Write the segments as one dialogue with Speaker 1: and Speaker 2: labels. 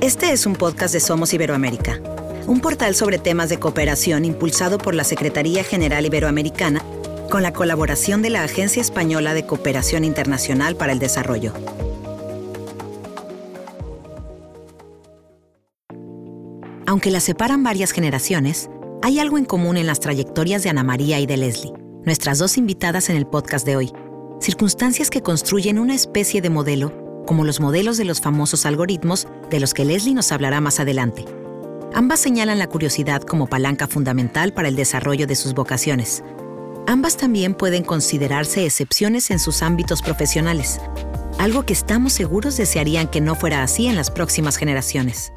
Speaker 1: Este es un podcast de Somos Iberoamérica, un portal sobre temas de cooperación impulsado por la Secretaría General Iberoamericana con la colaboración de la Agencia Española de Cooperación Internacional para el Desarrollo. Aunque las separan varias generaciones, hay algo en común en las trayectorias de Ana María y de Leslie, nuestras dos invitadas en el podcast de hoy. Circunstancias que construyen una especie de modelo, como los modelos de los famosos algoritmos de los que Leslie nos hablará más adelante. Ambas señalan la curiosidad como palanca fundamental para el desarrollo de sus vocaciones. Ambas también pueden considerarse excepciones en sus ámbitos profesionales, algo que estamos seguros desearían que no fuera así en las próximas generaciones.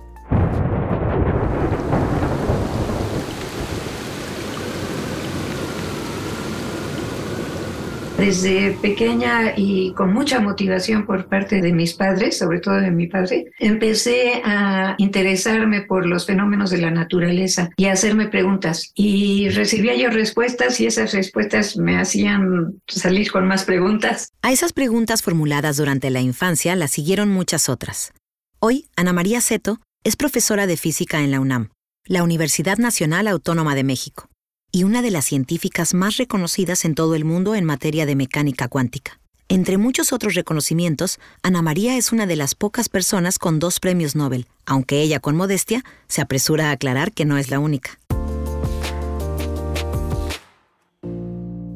Speaker 2: Desde pequeña y con mucha motivación por parte de mis padres, sobre todo de mi padre, empecé a interesarme por los fenómenos de la naturaleza y a hacerme preguntas. Y recibía yo respuestas y esas respuestas me hacían salir con más preguntas.
Speaker 1: A esas preguntas formuladas durante la infancia las siguieron muchas otras. Hoy, Ana María Seto es profesora de física en la UNAM, la Universidad Nacional Autónoma de México y una de las científicas más reconocidas en todo el mundo en materia de mecánica cuántica. Entre muchos otros reconocimientos, Ana María es una de las pocas personas con dos premios Nobel, aunque ella con modestia se apresura a aclarar que no es la única.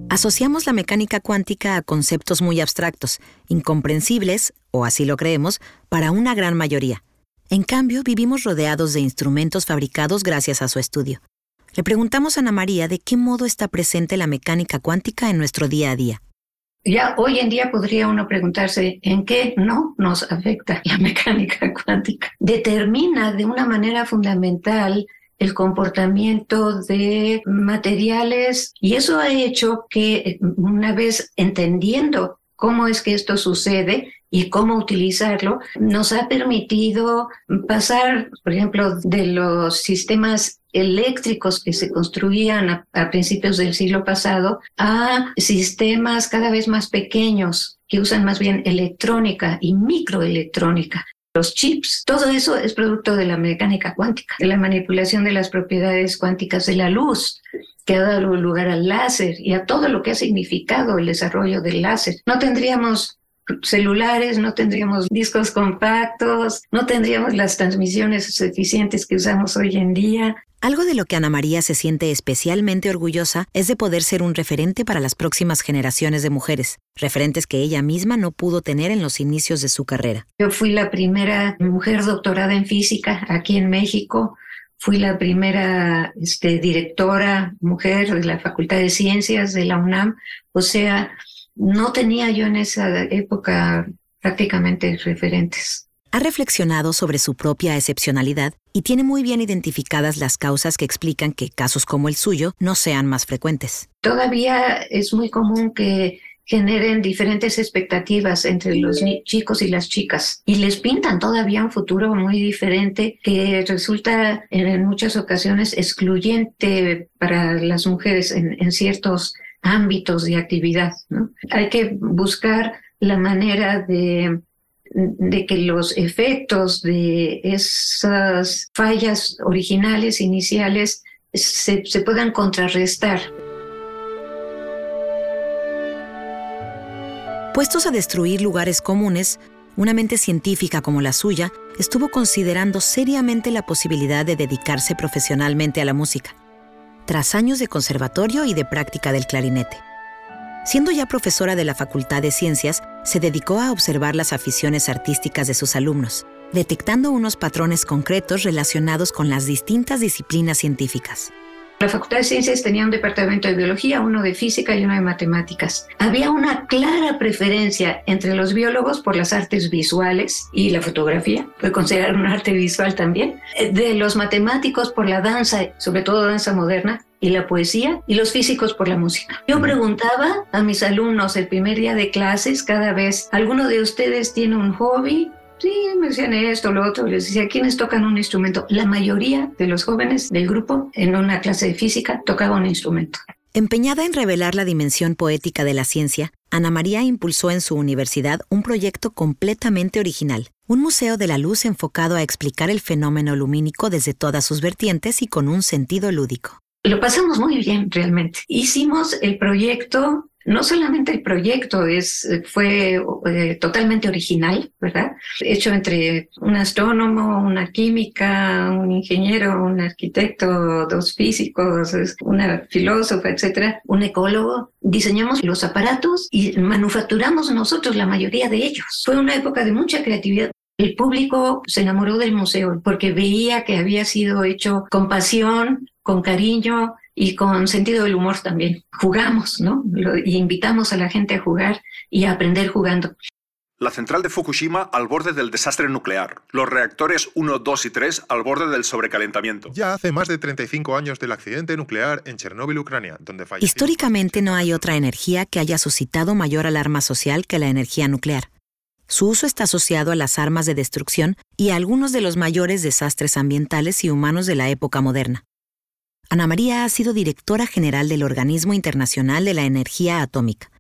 Speaker 1: Asociamos la mecánica cuántica a conceptos muy abstractos, incomprensibles, o así lo creemos, para una gran mayoría. En cambio, vivimos rodeados de instrumentos fabricados gracias a su estudio. Le preguntamos a Ana María de qué modo está presente la mecánica cuántica en nuestro día a día.
Speaker 2: Ya hoy en día podría uno preguntarse en qué no nos afecta la mecánica cuántica. Determina de una manera fundamental el comportamiento de materiales y eso ha hecho que una vez entendiendo cómo es que esto sucede y cómo utilizarlo, nos ha permitido pasar, por ejemplo, de los sistemas eléctricos que se construían a, principios del siglo pasado a sistemas cada vez más pequeños que usan más bien electrónica y microelectrónica. Los chips, todo eso es producto de la mecánica cuántica, de la manipulación de las propiedades cuánticas de la luz, que ha dado lugar al láser y a todo lo que ha significado el desarrollo del láser. No tendríamos celulares, no tendríamos discos compactos, no tendríamos las transmisiones eficientes que usamos hoy en día.
Speaker 1: Algo de lo que Ana María se siente especialmente orgullosa es de poder ser un referente para las próximas generaciones de mujeres, referentes que ella misma no pudo tener en los inicios de su carrera.
Speaker 2: Yo fui la primera mujer doctorada en física aquí en México. Fui la primera este, directora mujer de la Facultad de Ciencias de la UNAM. O sea, no tenía yo en esa época prácticamente referentes.
Speaker 1: Ha reflexionado sobre su propia excepcionalidad y tiene muy bien identificadas las causas que explican que casos como el suyo no sean más frecuentes.
Speaker 2: Todavía es muy común que generen diferentes expectativas entre los chicos y las chicas y les pintan todavía un futuro muy diferente que resulta en muchas ocasiones excluyente para las mujeres en, en ciertos ámbitos de actividad. ¿no? Hay que buscar la manera de, que los efectos de esas fallas originales, iniciales, se, se puedan contrarrestar.
Speaker 1: Puestos a destruir lugares comunes, una mente científica como la suya estuvo considerando seriamente la posibilidad de dedicarse profesionalmente a la música tras años de conservatorio y de práctica del clarinete. Siendo ya profesora de la Facultad de Ciencias, se dedicó a observar las aficiones artísticas de sus alumnos, detectando unos patrones concretos relacionados con las distintas disciplinas científicas.
Speaker 2: La Facultad de Ciencias tenía un departamento de biología, uno de física y uno de matemáticas. Había una clara preferencia entre los biólogos por las artes visuales y la fotografía, puede considerar un arte visual también, de los matemáticos por la danza, sobre todo danza moderna, y la poesía y los físicos por la música. Yo preguntaba a mis alumnos el primer día de clases cada vez, ¿alguno de ustedes tiene un hobby? Sí, me decían esto, lo otro. Les decía, ¿quiénes tocan un instrumento? La mayoría de los jóvenes del grupo en una clase de física tocaba un instrumento.
Speaker 1: Empeñada en revelar la dimensión poética de la ciencia, Ana María impulsó en su universidad un proyecto completamente original, un museo de la luz enfocado a explicar el fenómeno lumínico desde todas sus vertientes y con un sentido lúdico.
Speaker 2: Lo pasamos muy bien realmente. Hicimos el proyecto no solamente el proyecto es, fue eh, totalmente original, ¿verdad? Hecho entre un astrónomo, una química, un ingeniero, un arquitecto, dos físicos, una filósofa, etcétera, un ecólogo. Diseñamos los aparatos y manufacturamos nosotros la mayoría de ellos. Fue una época de mucha creatividad. El público se enamoró del museo porque veía que había sido hecho con pasión, con cariño, y con sentido del humor también. Jugamos, ¿no? y invitamos a la gente a jugar y a aprender jugando.
Speaker 3: La central de Fukushima al borde del desastre nuclear. Los reactores 1, 2 y 3 al borde del sobrecalentamiento.
Speaker 4: Ya hace más de 35 años del accidente nuclear en Chernóbil, Ucrania, donde falleció.
Speaker 1: Históricamente no hay otra energía que haya suscitado mayor alarma social que la energía nuclear. Su uso está asociado a las armas de destrucción y a algunos de los mayores desastres ambientales y humanos de la época moderna. Ana María ha sido directora general del Organismo Internacional de la Energía Atómica,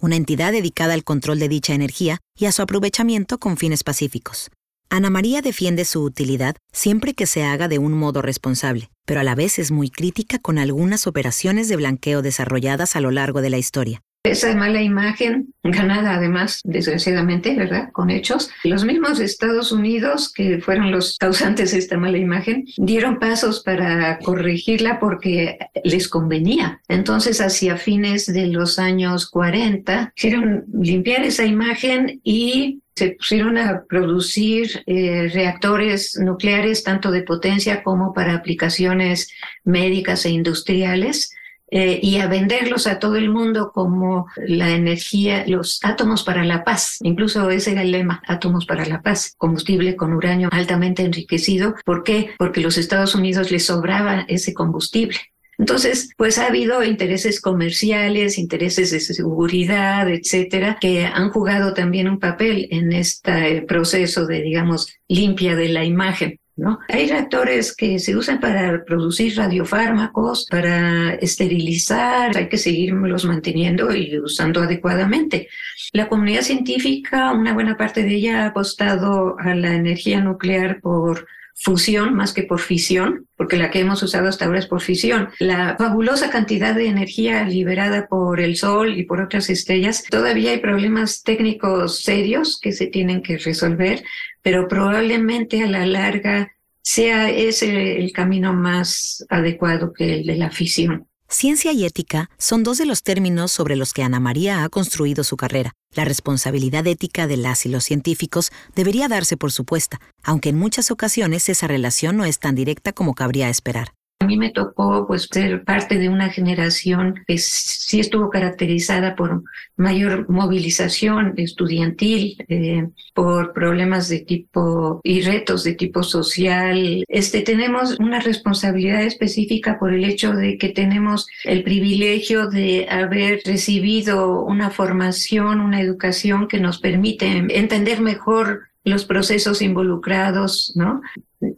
Speaker 1: una entidad dedicada al control de dicha energía y a su aprovechamiento con fines pacíficos. Ana María defiende su utilidad siempre que se haga de un modo responsable, pero a la vez es muy crítica con algunas operaciones de blanqueo desarrolladas a lo largo de la historia.
Speaker 2: Esa mala imagen, ganada además, desgraciadamente, ¿verdad? Con hechos. Los mismos Estados Unidos, que fueron los causantes de esta mala imagen, dieron pasos para corregirla porque les convenía. Entonces, hacia fines de los años 40, quisieron limpiar esa imagen y se pusieron a producir eh, reactores nucleares tanto de potencia como para aplicaciones médicas e industriales eh, y a venderlos a todo el mundo como la energía, los átomos para la paz. Incluso ese era el lema, átomos para la paz, combustible con uranio altamente enriquecido. ¿Por qué? Porque los Estados Unidos les sobraba ese combustible. Entonces, pues ha habido intereses comerciales, intereses de seguridad, etcétera, que han jugado también un papel en este proceso de, digamos, limpia de la imagen. ¿No? Hay reactores que se usan para producir radiofármacos, para esterilizar, hay que seguirlos manteniendo y usando adecuadamente. La comunidad científica, una buena parte de ella ha apostado a la energía nuclear por fusión más que por fisión, porque la que hemos usado hasta ahora es por fisión. La fabulosa cantidad de energía liberada por el Sol y por otras estrellas, todavía hay problemas técnicos serios que se tienen que resolver, pero probablemente a la larga sea ese el camino más adecuado que el de la fisión.
Speaker 1: Ciencia y ética son dos de los términos sobre los que Ana María ha construido su carrera. La responsabilidad ética de las y los científicos debería darse por supuesta, aunque en muchas ocasiones esa relación no es tan directa como cabría esperar.
Speaker 2: A mí me tocó pues ser parte de una generación que sí estuvo caracterizada por mayor movilización estudiantil, eh, por problemas de tipo y retos de tipo social. Este tenemos una responsabilidad específica por el hecho de que tenemos el privilegio de haber recibido una formación, una educación que nos permite entender mejor los procesos involucrados, ¿no?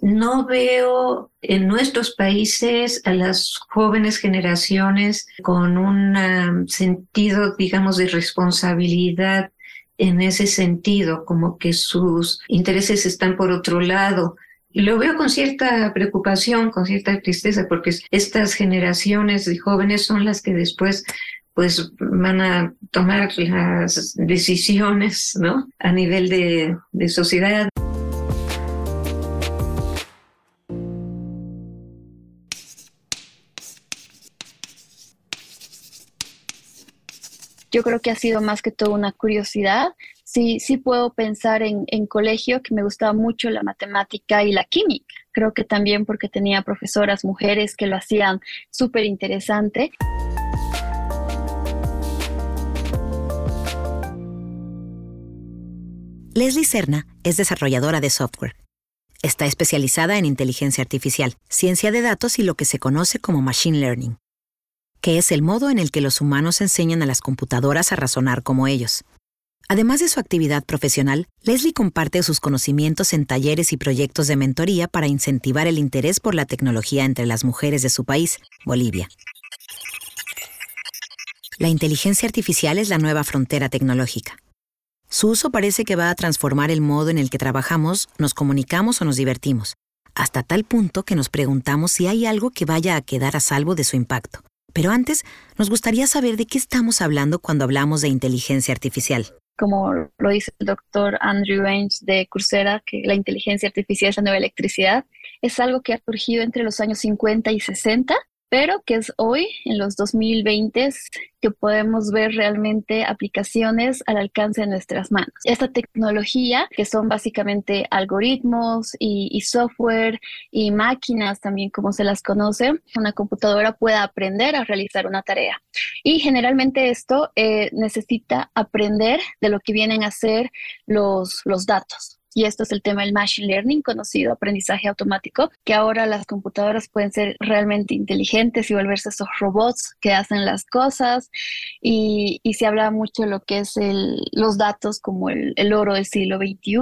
Speaker 2: No veo en nuestros países a las jóvenes generaciones con un sentido, digamos, de responsabilidad en ese sentido, como que sus intereses están por otro lado. Lo veo con cierta preocupación, con cierta tristeza, porque estas generaciones de jóvenes son las que después pues van a tomar las decisiones ¿no? a nivel de, de sociedad.
Speaker 5: Yo creo que ha sido más que todo una curiosidad. Sí, sí puedo pensar en, en colegio que me gustaba mucho la matemática y la química. Creo que también porque tenía profesoras mujeres que lo hacían súper interesante.
Speaker 1: Leslie Serna es desarrolladora de software. Está especializada en inteligencia artificial, ciencia de datos y lo que se conoce como machine learning, que es el modo en el que los humanos enseñan a las computadoras a razonar como ellos. Además de su actividad profesional, Leslie comparte sus conocimientos en talleres y proyectos de mentoría para incentivar el interés por la tecnología entre las mujeres de su país, Bolivia. La inteligencia artificial es la nueva frontera tecnológica Su uso parece que va a transformar el modo en el que trabajamos, nos comunicamos o nos divertimos, hasta tal punto que nos preguntamos si hay algo que vaya a quedar a salvo de su impacto. Pero antes, nos gustaría saber de qué estamos hablando cuando hablamos de inteligencia artificial
Speaker 5: como lo dice el doctor Andrew Ainge de Coursera, que la inteligencia artificial es la nueva electricidad, es algo que ha surgido entre los años 50 y 60 pero que es hoy, en los 2020, que podemos ver realmente aplicaciones al alcance de nuestras manos. Esta tecnología, que son básicamente algoritmos y, software y máquinas también como se las conoce, una computadora puede aprender a realizar una tarea. Y generalmente esto eh, necesita aprender de lo que vienen a ser los, los datos y esto es el tema del machine learning, conocido aprendizaje automático, que ahora las computadoras pueden ser realmente inteligentes y volverse esos robots que hacen las cosas. Y, se habla mucho de lo que es los datos como el, el oro del siglo XXI,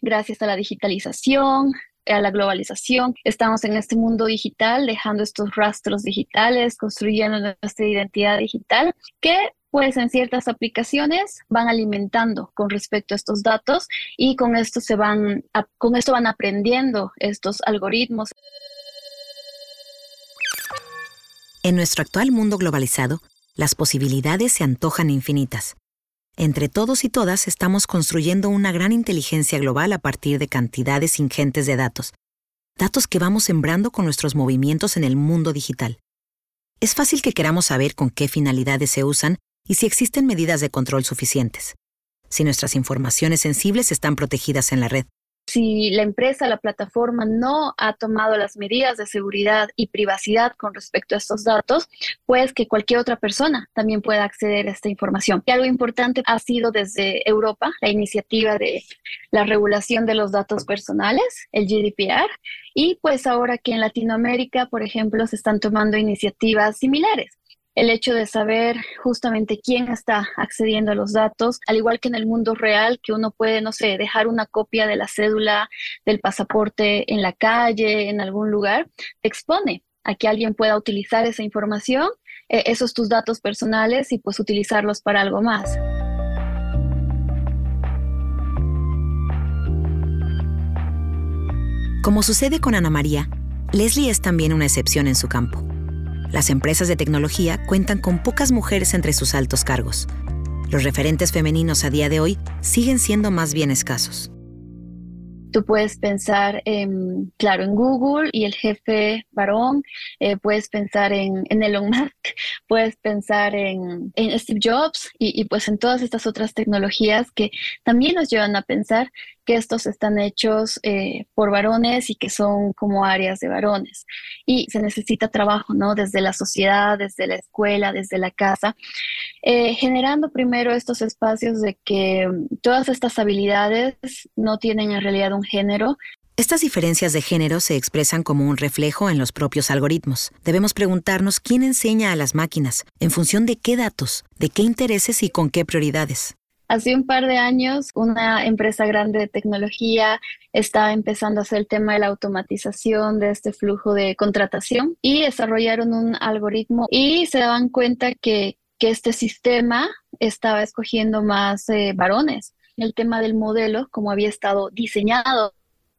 Speaker 5: gracias a la digitalización, a la globalización. Estamos en este mundo digital, dejando estos rastros digitales, construyendo nuestra identidad digital, que pues en ciertas aplicaciones van alimentando con respecto a estos datos y con esto se van con esto van aprendiendo estos algoritmos.
Speaker 1: En nuestro actual mundo globalizado, las posibilidades se antojan infinitas. Entre todos y todas estamos construyendo una gran inteligencia global a partir de cantidades ingentes de datos, datos que vamos sembrando con nuestros movimientos en el mundo digital. Es fácil que queramos saber con qué finalidades se usan y si existen medidas de control suficientes, si nuestras informaciones sensibles están protegidas en la red.
Speaker 5: Si la empresa, la plataforma no ha tomado las medidas de seguridad y privacidad con respecto a estos datos, pues que cualquier otra persona también pueda acceder a esta información. Y algo importante ha sido desde Europa la iniciativa de la regulación de los datos personales, el GDPR, y pues ahora que en Latinoamérica, por ejemplo, se están tomando iniciativas similares el hecho de saber justamente quién está accediendo a los datos, al igual que en el mundo real, que uno puede, no sé, dejar una copia de la cédula del pasaporte en la calle, en algún lugar, expone a que alguien pueda utilizar esa información, eh, esos tus datos personales y pues utilizarlos para algo más.
Speaker 1: Como sucede con Ana María, Leslie es también una excepción en su campo. Las empresas de tecnología cuentan con pocas mujeres entre sus altos cargos. Los referentes femeninos a día de hoy siguen siendo más bien escasos.
Speaker 5: Tú puedes pensar, en, claro, en Google y el jefe varón, eh, puedes pensar en, Elon Musk, puedes pensar en, Steve Jobs y, y, pues en todas estas otras tecnologías que también nos llevan a pensar que estos están hechos eh, por varones y que son como áreas de varones. Y se necesita trabajo, ¿no? Desde la sociedad, desde la escuela, desde la casa, eh, generando primero estos espacios de que todas estas habilidades no tienen en realidad un género,
Speaker 1: estas diferencias de género se expresan como un reflejo en los propios algoritmos. Debemos preguntarnos quién enseña a las máquinas, en función de qué datos, de qué intereses y con qué prioridades.
Speaker 5: Hace un par de años, una empresa grande de tecnología estaba empezando a hacer el tema de la automatización de este flujo de contratación y desarrollaron un algoritmo y se daban cuenta que, que este sistema estaba escogiendo más eh, varones. El tema del modelo, como había estado diseñado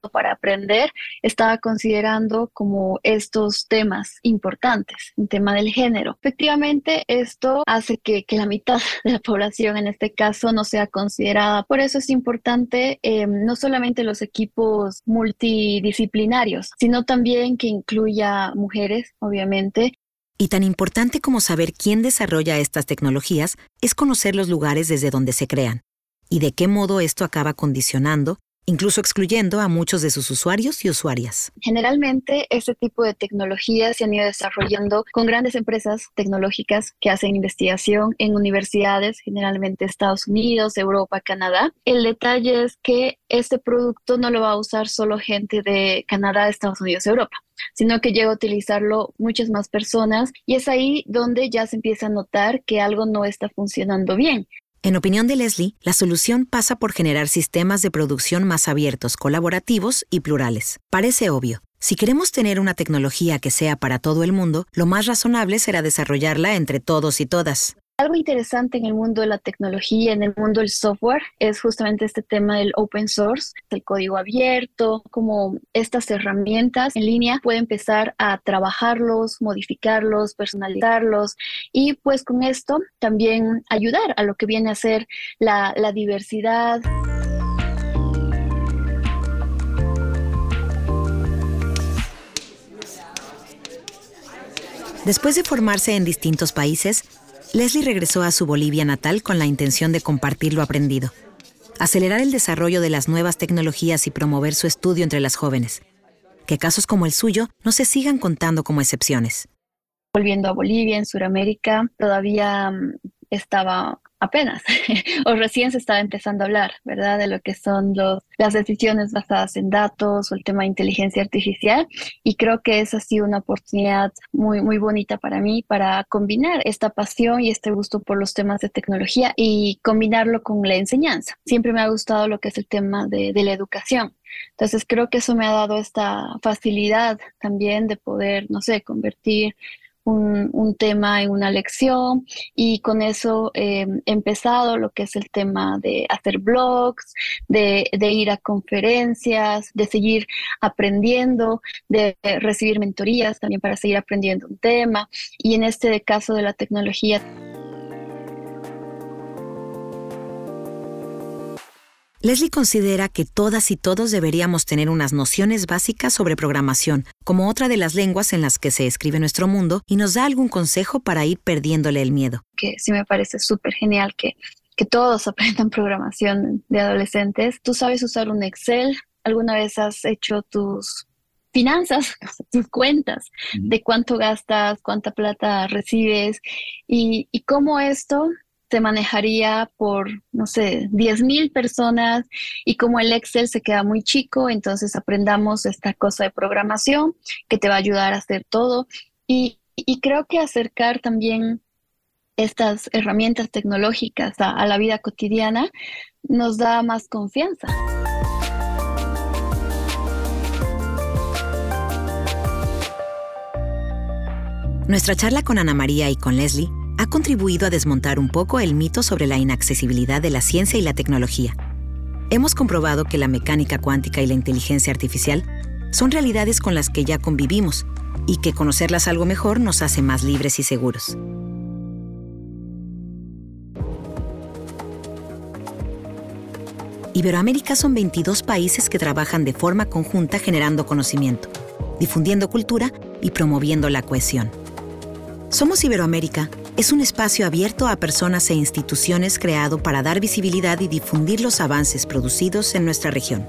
Speaker 5: para aprender, estaba considerando como estos temas importantes, el tema del género. Efectivamente, esto hace que, la mitad de la población en este caso no sea considerada. Por eso es importante em, no solamente los equipos multidisciplinarios, sino también que incluya mujeres, obviamente,
Speaker 1: y tan importante como saber quién desarrolla estas tecnologías es conocer los lugares desde donde se crean y de qué modo esto acaba condicionando incluso excluyendo a muchos de sus usuarios y usuarias.
Speaker 5: Generalmente, este tipo de tecnologías se han ido desarrollando con grandes empresas tecnológicas que hacen investigación en universidades, generalmente Estados Unidos, Europa, Canadá. El detalle es que este producto no lo va a usar solo gente de Canadá, Estados Unidos, Europa sino que llega a utilizarlo muchas más personas y es ahí donde ya se empieza a notar que algo no está funcionando bien.
Speaker 1: En opinión de Leslie, la solución pasa por generar sistemas de producción más abiertos, colaborativos y plurales. Parece obvio. Si queremos tener una tecnología que sea para todo el mundo, lo más razonable será desarrollarla entre todos y todas.
Speaker 5: Algo interesante en el mundo de la tecnología, en el mundo del software, es justamente este tema del open source, el código abierto, como estas herramientas en línea puede empezar a trabajarlos, modificarlos, personalizarlos y pues con esto también ayudar a lo que viene a ser la, la diversidad.
Speaker 1: Después de formarse en distintos países, Leslie regresó a su Bolivia natal con la intención de compartir lo aprendido, acelerar el desarrollo de las nuevas tecnologías y promover su estudio entre las jóvenes. Que casos como el suyo no se sigan contando como excepciones.
Speaker 5: Volviendo a Bolivia, en Sudamérica, todavía mm, estaba apenas o recién se estaba empezando a hablar, ¿verdad? De lo que son las decisiones basadas en datos o el tema de inteligencia artificial. Y creo que esa ha sido una oportunidad muy, muy bonita para mí para combinar esta pasión y este gusto por los temas de tecnología y combinarlo con la enseñanza. Siempre me ha gustado lo que es el tema de, de la educación. Entonces creo que eso me ha dado esta facilidad también de poder, no sé, convertir un, tema en una lección. Y con eso em, he empezado lo que es el tema de hacer blogs, de, ir a conferencias, de seguir aprendiendo, de recibir mentorías también para seguir aprendiendo un tema. Y en este caso de la tecnología
Speaker 1: Leslie considera que todas y todos deberíamos tener unas nociones básicas sobre programación, como otra de las lenguas en las que se escribe nuestro mundo, y nos da algún consejo para ir perdiéndole el miedo.
Speaker 5: Que sí me parece súper genial que, que todos aprendan programación de adolescentes. ¿Tú sabes usar un Excel? ¿Alguna vez has hecho tus finanzas, tus cuentas, de cuánto gastas, cuánta plata recibes y, y cómo esto se manejaría por, no sé, 10.000 personas y como el Excel se queda muy chico, entonces aprendamos esta cosa de programación que te va a ayudar a hacer todo. Y, creo que acercar también estas herramientas tecnológicas a la vida cotidiana nos da más confianza.
Speaker 1: Nuestra charla con Ana María y con Leslie ha contribuido a desmontar un poco el mito sobre la inaccesibilidad de la ciencia y la tecnología. Hemos comprobado que la mecánica cuántica y la inteligencia artificial son realidades con las que ya convivimos y que conocerlas algo mejor nos hace más libres y seguros. Iberoamérica son 22 países que trabajan de forma conjunta generando conocimiento, difundiendo cultura y promoviendo la cohesión. Somos Iberoamérica es un espacio abierto a personas e instituciones creado para dar visibilidad y difundir los avances producidos en nuestra región.